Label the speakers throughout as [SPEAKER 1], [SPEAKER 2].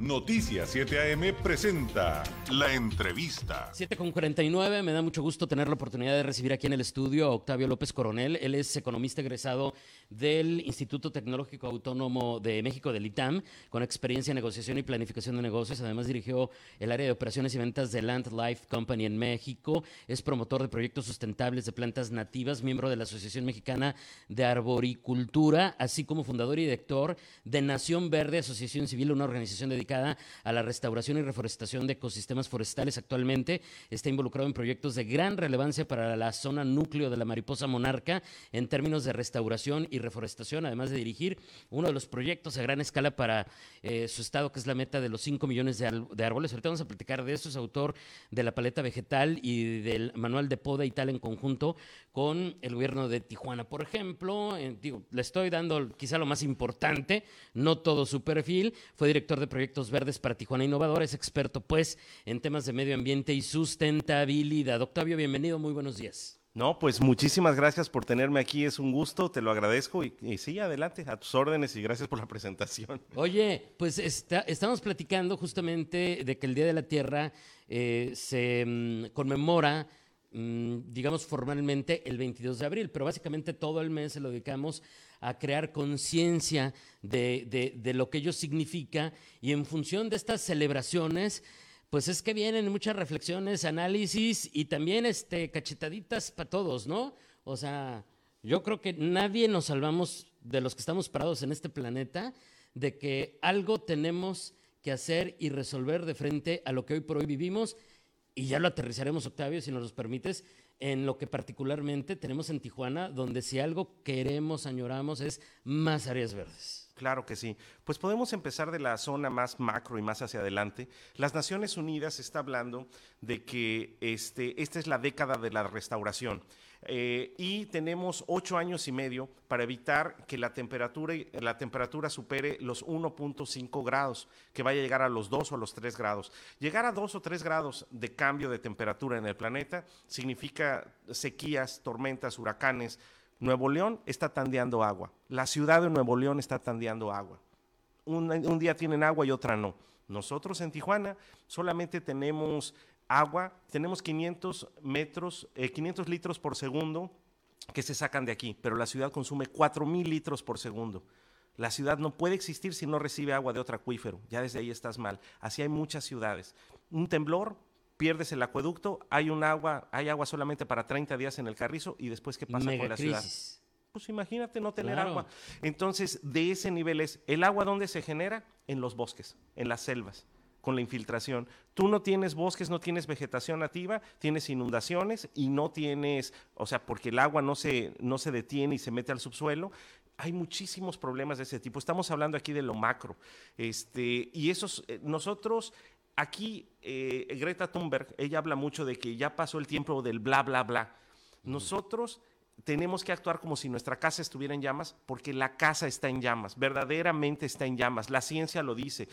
[SPEAKER 1] Noticias 7 AM presenta la entrevista.
[SPEAKER 2] 7 con 49, me da mucho gusto tener la oportunidad de recibir aquí en el estudio a Octavio López Coronel. Él es economista egresado del Instituto Tecnológico Autónomo de México, del ITAM, con experiencia en negociación y planificación de negocios. Además dirigió el área de operaciones y ventas de Land Life Company en México. Es promotor de proyectos sustentables de plantas nativas, miembro de la Asociación Mexicana de Arboricultura, así como fundador y director de Nación Verde, Asociación Civil, una organización dedicada a la restauración y reforestación de ecosistemas forestales. Actualmente está involucrado en proyectos de gran relevancia para la zona núcleo de la mariposa monarca en términos de restauración y reforestación, además de dirigir uno de los proyectos a gran escala para eh, su estado, que es la meta de los 5 millones de, árboles. Ahorita vamos a platicar de eso. Es autor de la paleta vegetal y del manual de poda y tal en conjunto con el gobierno de Tijuana. Por ejemplo, digo, le estoy dando quizá lo más importante, no todo su perfil. Fue director de proyectos Verdes para Tijuana Innovador, es experto pues en temas de medio ambiente y sustentabilidad. Octavio, bienvenido, muy buenos días.
[SPEAKER 3] No, pues muchísimas gracias por tenerme aquí, es un gusto, te lo agradezco y, sí, adelante, a tus órdenes y gracias por la presentación.
[SPEAKER 2] Oye, pues estamos platicando justamente de que el Día de la Tierra eh, se mm, conmemora mm, digamos formalmente el 22 de abril, pero básicamente todo el mes se lo dedicamos a crear conciencia de, de, lo que ello significa y en función de estas celebraciones, pues es que vienen muchas reflexiones, análisis y también este, cachetaditas para todos, ¿no? O sea, yo creo que nadie nos salvamos de los que estamos parados en este planeta de que algo tenemos que hacer y resolver de frente a lo que hoy por hoy vivimos y ya lo aterrizaremos, Octavio, si nos lo permites, en lo que particularmente tenemos en Tijuana, donde si algo queremos, añoramos, es más áreas verdes.
[SPEAKER 3] Claro que sí. Pues podemos empezar de la zona más macro y más hacia adelante. Las Naciones Unidas está hablando de que este, esta es la década de la restauración. Eh, y tenemos ocho años y medio para evitar que la temperatura, la temperatura supere los 1.5 grados, que vaya a llegar a los 2 o los 3 grados. Llegar a 2 o 3 grados de cambio de temperatura en el planeta significa sequías, tormentas, huracanes. Nuevo León está tandeando agua. La ciudad de Nuevo León está tandeando agua. un día tienen agua y otra no. Nosotros en Tijuana solamente tenemos agua, tenemos 500 metros, 500 eh, litros por segundo que se sacan de aquí, pero la ciudad consume 4000 litros por segundo. La ciudad no puede existir si no recibe agua de otro acuífero. Ya desde ahí estás mal. Así hay muchas ciudades. Un temblor, pierdes el acueducto, hay un agua, hay agua solamente para 30 días en el Carrizo y después qué pasa con la ciudad. Pues imagínate no tener agua. Entonces, de ese nivel es el agua donde se genera en los bosques, en las selvas con la infiltración. Tú no tienes bosques, no tienes vegetación nativa, tienes inundaciones y no tienes, o sea, porque el agua no se, no se detiene y se mete al subsuelo. Hay muchísimos problemas de ese tipo. Estamos hablando aquí de lo macro. Este, y esos, eh, nosotros aquí, eh, Greta Thunberg, ella habla mucho de que ya pasó el tiempo del bla, bla, bla. Nosotros tenemos que actuar como si nuestra casa estuviera en llamas, porque la casa está en llamas, verdaderamente está en llamas. La ciencia lo dice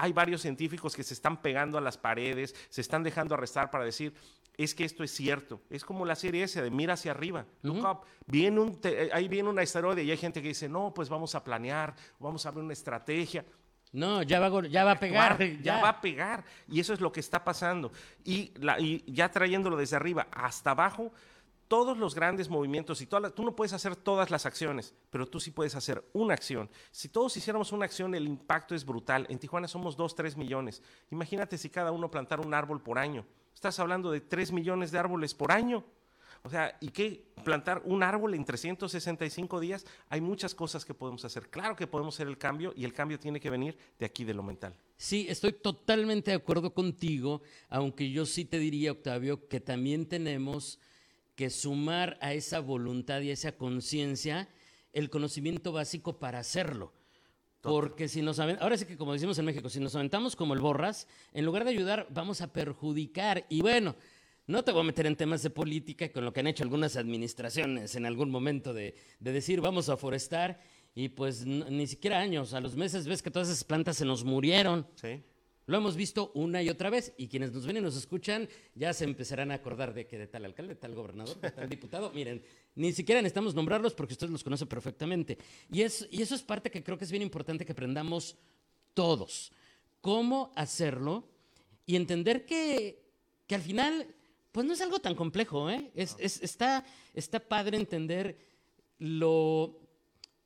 [SPEAKER 3] hay varios científicos que se están pegando a las paredes, se están dejando arrestar para decir, es que esto es cierto. Es como la serie esa de mira hacia arriba, Viene un ahí viene una historia y hay gente que dice, no, pues vamos a planear, vamos a ver una estrategia.
[SPEAKER 2] No, ya va, ya va a pegar.
[SPEAKER 3] Ya. va a pegar. Y eso es lo que está pasando. Y, y ya trayéndolo desde arriba hasta abajo, todos los grandes movimientos y todas tú no puedes hacer todas las acciones, pero tú sí puedes hacer una acción. Si todos hiciéramos una acción, el impacto es brutal. En Tijuana somos 2, 3 millones. Imagínate si cada uno plantara un árbol por año. Estás hablando de 3 millones de árboles por año. O sea, ¿y qué? Plantar un árbol en 365 días. Hay muchas cosas que podemos hacer. Claro que podemos hacer el cambio y el cambio tiene que venir de aquí, de lo mental.
[SPEAKER 2] Sí, estoy totalmente de acuerdo contigo, aunque yo sí te diría, Octavio, que también tenemos que sumar a esa voluntad y a esa conciencia el conocimiento básico para hacerlo. Porque si nos ahora sí que como decimos en México, si nos aventamos como el borras, en lugar de ayudar, vamos a perjudicar. Y bueno, no te voy a meter en temas de política con lo que han hecho algunas administraciones en algún momento de, de decir vamos a forestar y pues ni siquiera años, a los meses ves que todas esas plantas se nos murieron. Sí. Lo hemos visto una y otra vez y quienes nos ven y nos escuchan ya se empezarán a acordar de que de tal alcalde, de tal gobernador, de tal diputado, miren, ni siquiera necesitamos nombrarlos porque ustedes los conocen perfectamente. Y, es, y eso es parte que creo que es bien importante que aprendamos todos. cómo hacerlo y entender que, que al final, pues no es algo tan complejo, ¿eh? Es, es- está, está padre entender lo,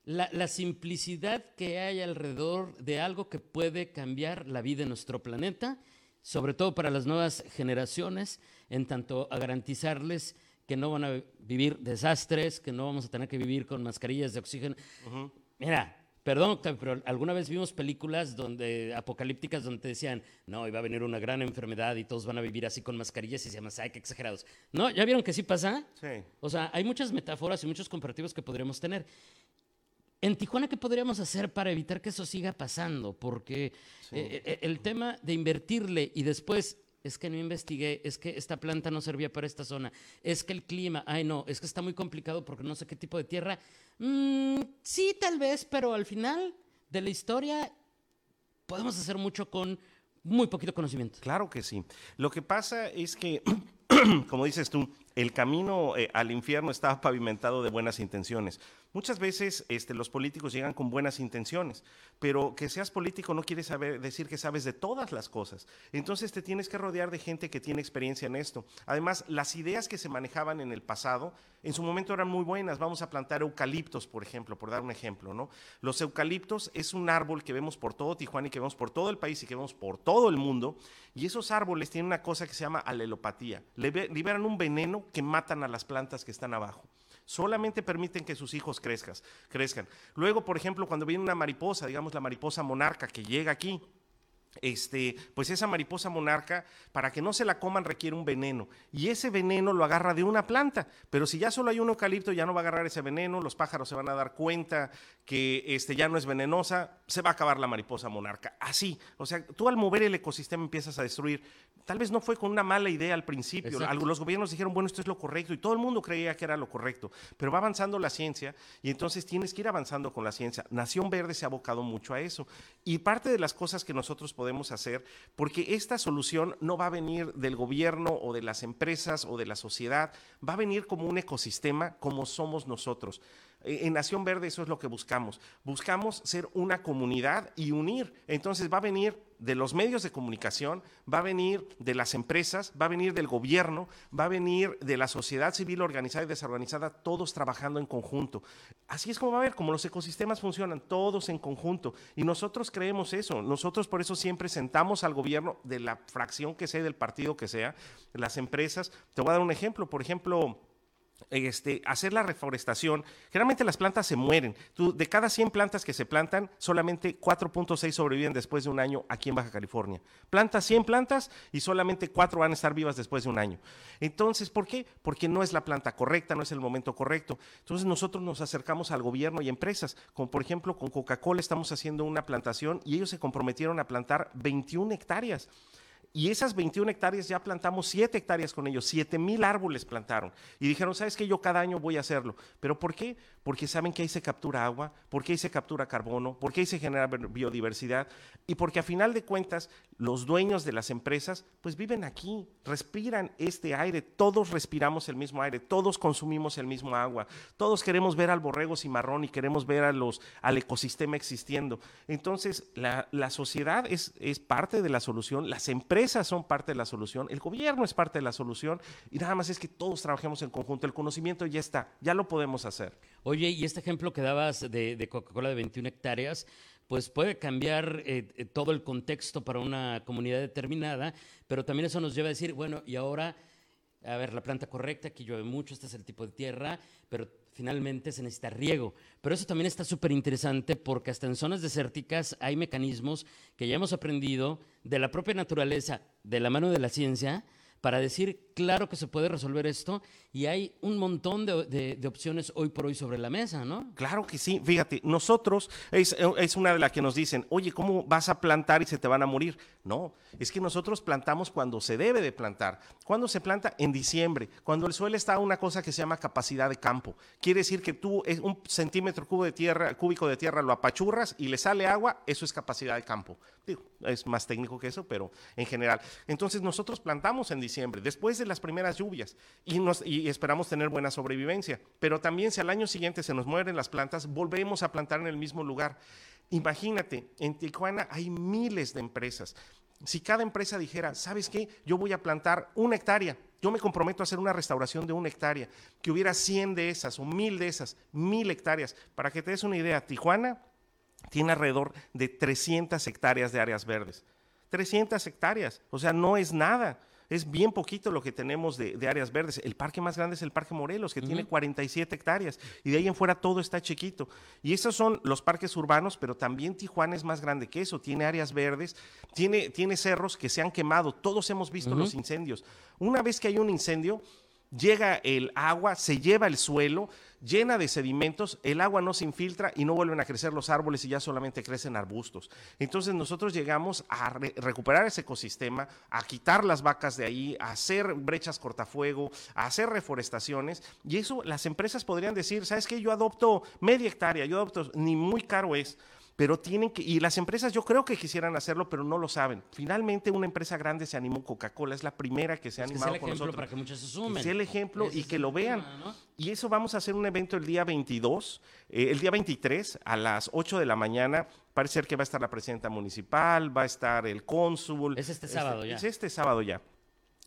[SPEAKER 2] la, la simplicidad que hay alrededor de algo que puede cambiar la vida en nuestro planeta, sobre todo para las nuevas generaciones, en tanto a garantizarles que no van a vivir desastres, que no vamos a tener que vivir con mascarillas de oxígeno. Mira, perdón, pero alguna vez vimos películas donde apocalípticas donde te decían, no, iba a venir una gran enfermedad y todos van a vivir así con mascarillas y se llaman, ay, qué exagerados. No, ¿ya vieron que sí pasa?
[SPEAKER 3] Sí.
[SPEAKER 2] O sea, hay muchas metáforas y muchos comparativos que podríamos tener. En Tijuana, ¿qué podríamos hacer para evitar que eso siga pasando? Porque eh, eh, el tema de invertirle y después es que no investigué, es que esta planta no servía para esta zona, es que el clima, ay no, es que está muy complicado porque no sé qué tipo de tierra. Mm, sí, tal vez, pero al final de la historia podemos hacer mucho con muy poquito conocimiento.
[SPEAKER 3] Claro que sí. Lo que pasa es que, como dices tú, el camino eh, al infierno está pavimentado de buenas intenciones. Muchas veces este, los políticos llegan con buenas intenciones, pero que seas político no quiere decir que sabes de todas las cosas. Entonces te tienes que rodear de gente que tiene experiencia en esto. Además, las ideas que se manejaban en el pasado, en su momento eran muy buenas. Vamos a plantar eucaliptos, por ejemplo, por dar un ejemplo. ¿no? Los eucaliptos es un árbol que vemos por todo Tijuana y que vemos por todo el país y que vemos por todo el mundo. Y esos árboles tienen una cosa que se llama alelopatía. Liberan un veneno que matan a las plantas que están abajo. Solamente permiten que sus hijos crezcas, crezcan. Luego, por ejemplo, cuando viene una mariposa, digamos la mariposa monarca que llega aquí, este, pues esa mariposa monarca, para que no se la coman, requiere un veneno. Y ese veneno lo agarra de una planta. Pero si ya solo hay un eucalipto, ya no va a agarrar ese veneno, los pájaros se van a dar cuenta que este, ya no es venenosa, se va a acabar la mariposa monarca. Así. O sea, tú al mover el ecosistema empiezas a destruir. Tal vez no fue con una mala idea al principio.
[SPEAKER 2] Exacto.
[SPEAKER 3] Los gobiernos dijeron, bueno, esto es lo correcto, y todo el mundo creía que era lo correcto. Pero va avanzando la ciencia, y entonces tienes que ir avanzando con la ciencia. Nación Verde se ha abocado mucho a eso. Y parte de las cosas que nosotros podemos hacer, porque esta solución no va a venir del gobierno o de las empresas o de la sociedad, va a venir como un ecosistema como somos nosotros. Eh, En Nación Verde eso es lo que buscamos. Buscamos ser una comunidad y unir. Entonces va a venir de los medios de comunicación, va a venir de las empresas, va a venir del gobierno, va a venir de la sociedad civil organizada y desorganizada, todos trabajando en conjunto. Así es como va a ver, como los ecosistemas funcionan, todos en conjunto. Y nosotros creemos eso. Nosotros por eso siempre sentamos al gobierno de la fracción que sea, del partido que sea, las empresas. Te voy a dar un ejemplo. Por ejemplo, este, hacer la reforestación, generalmente las plantas se mueren. De cada 100 plantas que se plantan, solamente 4.6 sobreviven después de un año aquí en Baja California. Plantas 100 plantas y solamente 4 van a estar vivas después de un año. Entonces, ¿por qué? Porque no es la planta correcta, no es el momento correcto. Entonces nosotros nos acercamos al gobierno y empresas, como por ejemplo con Coca-Cola estamos haciendo una plantación y ellos se comprometieron a plantar 21 hectáreas. Y esas 21 hectáreas ya plantamos 7 hectáreas con ellos, 7 mil árboles plantaron. Y dijeron, ¿sabes qué? Yo cada año voy a hacerlo. ¿Pero por qué? Porque saben que ahí se captura agua, porque ahí se captura carbono, porque ahí se genera bi- biodiversidad y porque a final de cuentas los dueños de las empresas pues viven aquí, respiran este aire, todos respiramos el mismo aire, todos consumimos el mismo agua, todos queremos ver al borrego cimarrón y queremos ver a los, al ecosistema existiendo. Entonces, la, la sociedad es, es parte de la solución, las empresas son parte de la solución, el gobierno es parte de la solución y nada más es que todos trabajemos en conjunto, el conocimiento ya está, ya lo podemos hacer.
[SPEAKER 2] Oye, y este ejemplo que dabas de, de Coca-Cola de 21 hectáreas, pues puede cambiar eh, eh, todo el contexto para una comunidad determinada, pero también eso nos lleva a decir, bueno, y ahora, a ver, la planta correcta, aquí llueve mucho, este es el tipo de tierra, pero finalmente se necesita riego. Pero eso también está súper interesante porque hasta en zonas desérticas hay mecanismos que ya hemos aprendido de la propia naturaleza, de la mano de la ciencia, para decir, claro que se puede resolver esto y hay un montón de, opciones hoy por hoy sobre la mesa, ¿no?
[SPEAKER 3] Claro que sí, fíjate, nosotros es una de las que nos dicen, oye, ¿cómo vas a plantar y se te van a morir? No, es que nosotros plantamos cuando se debe de plantar. ¿Cuándo se planta? En diciembre, cuando el suelo está a una cosa que se llama capacidad de campo. Quiere decir que tú un centímetro cubo de tierra, cúbico de tierra lo apachurras y le sale agua, eso es capacidad de campo. Digo, es más técnico que eso, pero en general. Entonces nosotros plantamos en diciembre, después de las primeras lluvias, y, nos, y esperamos tener buena sobrevivencia. Pero también si al año siguiente se nos mueren las plantas, volvemos a plantar en el mismo lugar. Imagínate, en Tijuana hay miles de empresas. Si cada empresa dijera, ¿sabes qué? Yo voy a plantar una hectárea, yo me comprometo a hacer una restauración de una hectárea, que hubiera 100 de esas o 1000 de esas, mil hectáreas. Para que te des una idea, Tijuana tiene alrededor de 300 hectáreas de áreas verdes. 300 hectáreas, o sea, no es nada. Es bien poquito lo que tenemos de, áreas verdes. El parque más grande es el Parque Morelos, que tiene 47 hectáreas, y de ahí en fuera todo está chiquito. Y esos son los parques urbanos, pero también Tijuana es más grande que eso. Tiene áreas verdes, tiene, tiene cerros que se han quemado. Todos hemos visto los incendios. Una vez que hay un incendio, llega el agua, se lleva el suelo, llena de sedimentos, el agua no se infiltra y no vuelven a crecer los árboles y ya solamente crecen arbustos. Entonces nosotros llegamos a recuperar ese ecosistema, a quitar las vacas de ahí, a hacer brechas cortafuego, a hacer reforestaciones y eso las empresas podrían decir, ¿sabes qué? Yo adopto media hectárea, yo adopto, ni muy caro es pero tienen que, y las empresas yo creo que quisieran hacerlo, pero no lo saben. Finalmente una empresa grande se animó, Coca-Cola es la primera que se ha animado
[SPEAKER 2] que el ejemplo Para que muchos se sumen.
[SPEAKER 3] Que sea el ejemplo y que lo vean. Y eso vamos a hacer un evento el día 22, eh, el día 23 a las 8 de la mañana. Parece ser que va a estar la presidenta municipal, va a estar el cónsul.
[SPEAKER 2] Es este sábado ya.
[SPEAKER 3] Es este sábado ya.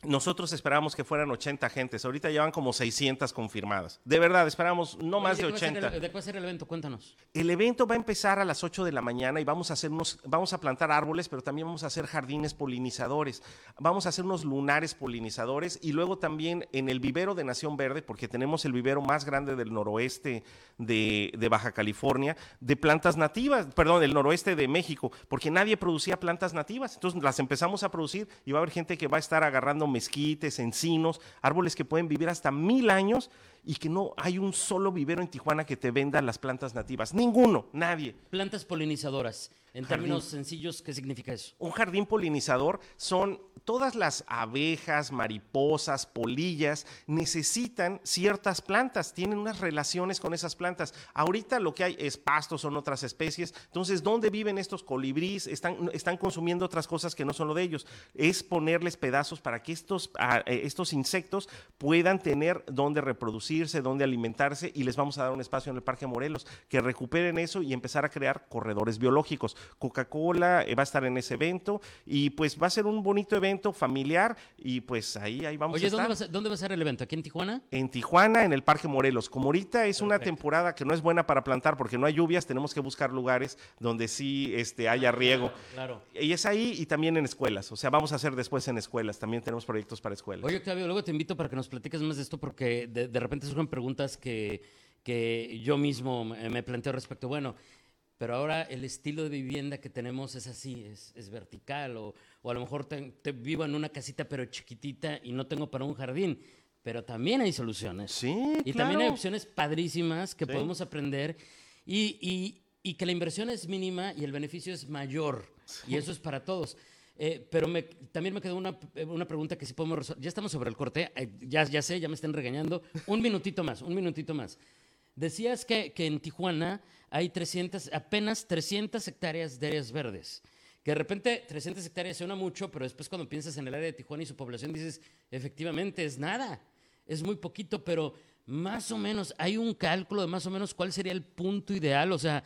[SPEAKER 3] Nosotros esperábamos que fueran 80 gentes, ahorita llevan como 600 confirmadas. De verdad, esperamos no más de 80.
[SPEAKER 2] ¿De qué va a ser el evento? Cuéntanos.
[SPEAKER 3] El evento va a empezar a las 8 de la mañana y vamos a hacer unos, vamos a plantar árboles, pero también vamos a hacer jardines polinizadores. Vamos a hacer unos lunares polinizadores y luego también en el vivero de Nación Verde, porque tenemos el vivero más grande del noroeste de, de Baja California, de plantas nativas, perdón, del noroeste de México, porque nadie producía plantas nativas. Entonces las empezamos a producir y va a haber gente que va a estar agarrando mezquites, encinos, árboles que pueden vivir hasta mil años y que no hay un solo vivero en Tijuana que te venda las plantas nativas. Ninguno, nadie.
[SPEAKER 2] Plantas polinizadoras. En términos sencillos, ¿qué significa eso?
[SPEAKER 3] Un jardín polinizador son todas las abejas, mariposas, polillas, necesitan ciertas plantas, tienen unas relaciones con esas plantas. Ahorita lo que hay es pastos, son otras especies. Entonces, ¿dónde viven estos colibríes? Están, están consumiendo otras cosas que no son lo de ellos. Es ponerles pedazos para que estos, eh, estos insectos puedan tener dónde reproducirse, dónde alimentarse y les vamos a dar un espacio en el Parque Morelos que recuperen eso y empezar a crear corredores biológicos. Coca-Cola eh, va a estar en ese evento y pues va a ser un bonito evento familiar y pues ahí, ahí vamos
[SPEAKER 2] a
[SPEAKER 3] estar.
[SPEAKER 2] ¿dónde va a, ¿dónde va a ser el evento? ¿Aquí en Tijuana?
[SPEAKER 3] En Tijuana, en el Parque Morelos. Como ahorita es una temporada que no es buena para plantar porque no hay lluvias, tenemos que buscar lugares donde sí este, haya riego.
[SPEAKER 2] Claro,
[SPEAKER 3] Y es ahí y también en escuelas. O sea, vamos a hacer después en escuelas. También tenemos proyectos para escuelas.
[SPEAKER 2] Oye, Octavio, luego te invito para que nos platiques más de esto porque de, de repente surgen preguntas que, que yo mismo me planteo respecto. Bueno, pero ahora el estilo de vivienda que tenemos es así, es, vertical, o, a lo mejor te, vivo en una casita pero chiquitita y no tengo para un jardín, pero también hay soluciones.
[SPEAKER 3] Sí,
[SPEAKER 2] Y también hay opciones padrísimas que podemos aprender y, que la inversión es mínima y el beneficio es mayor, y eso es para todos. Eh, pero también me quedó una, pregunta que si podemos resolver. Ya estamos sobre el corte, eh, ya, ya sé, ya me están regañando. Un minutito más, un minutito más. Decías que, que en Tijuana hay 300, apenas 300 hectáreas de áreas verdes. Que de repente 300 hectáreas suena mucho, pero después cuando piensas en el área de Tijuana y su población dices, efectivamente es nada, es muy poquito, pero más o menos hay un cálculo de más o menos cuál sería el punto ideal, o sea,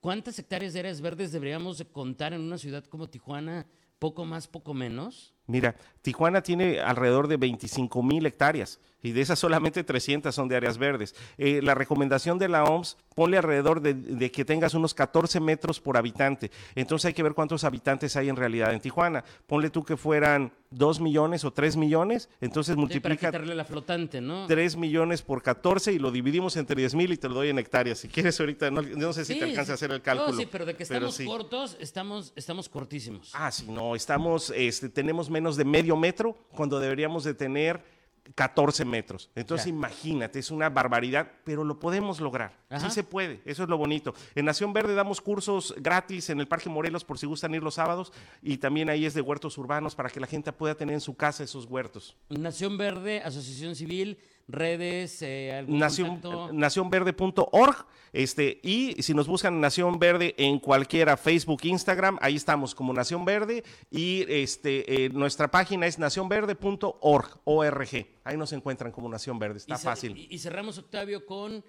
[SPEAKER 2] ¿cuántas hectáreas de áreas verdes deberíamos de contar en una ciudad como Tijuana? ¿Poco más, poco menos?
[SPEAKER 3] Mira, Tijuana tiene alrededor de 25 mil hectáreas y de esas solamente 300 son de áreas verdes. Eh, la recomendación de la OMS, ponle alrededor de, que tengas unos 14 metros por habitante. Entonces hay que ver cuántos habitantes hay en realidad en Tijuana. Ponle tú que fueran 2 millones o 3 millones, entonces multiplica...
[SPEAKER 2] Para la flotante, ¿no?
[SPEAKER 3] 3 millones por 14 y lo dividimos entre 10 mil y te lo doy en hectáreas. Si quieres ahorita, no, sé si te alcanza a hacer el cálculo.
[SPEAKER 2] No, sí, pero de que estamos cortos, estamos, estamos cortísimos.
[SPEAKER 3] Ah, sí, no, estamos, este, tenemos menos de medio metro cuando deberíamos de tener 14 metros. Entonces imagínate, es una barbaridad, pero lo podemos lograr. Sí se puede, eso es lo bonito. En Nación Verde damos cursos gratis en el Parque Morelos por si gustan ir los sábados y también ahí es de huertos urbanos para que la gente pueda tener en su casa esos huertos.
[SPEAKER 2] Nación Verde, Asociación Civil, redes, eh,
[SPEAKER 3] Nación, nacionverde.org este, y si nos buscan Nación Verde en cualquiera, Facebook, Instagram, ahí estamos como Nación Verde y este, eh, nuestra página es nacionverde.org, ORG. Ahí nos encuentran como Nación Verde, está fácil.
[SPEAKER 2] Y, cerramos, Octavio, con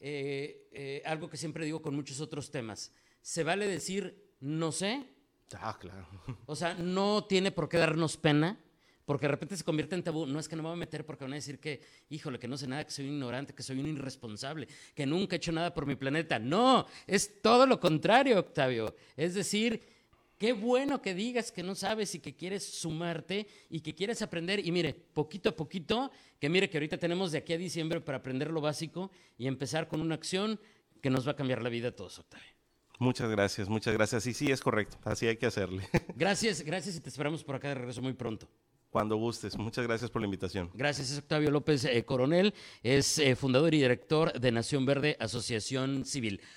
[SPEAKER 2] eh, algo que siempre digo con muchos otros temas. se vale decir no sé.
[SPEAKER 3] Ah, claro.
[SPEAKER 2] O sea, no tiene por qué darnos pena, porque de repente se convierte en tabú. No es que no me voy a meter porque van a decir que, híjole, que no sé nada, que soy un ignorante, que soy un irresponsable, que nunca he hecho nada por mi planeta. No, es todo lo contrario, Octavio. Es decir, qué bueno que digas que no sabes y que quieres sumarte y que quieres aprender. Y mire, poquito a poquito, que mire que ahorita tenemos de aquí a diciembre para aprender lo básico y empezar con una acción que nos va a cambiar la vida a todos, Octavio.
[SPEAKER 3] Muchas gracias, muchas gracias. Y sí, es correcto, así hay que hacerle.
[SPEAKER 2] Gracias, gracias y te esperamos por acá de regreso muy pronto.
[SPEAKER 3] Cuando gustes. Muchas gracias por la invitación.
[SPEAKER 2] Gracias, es Octavio López eh, Coronel, es eh, fundador y director de Nación Verde Asociación Civil.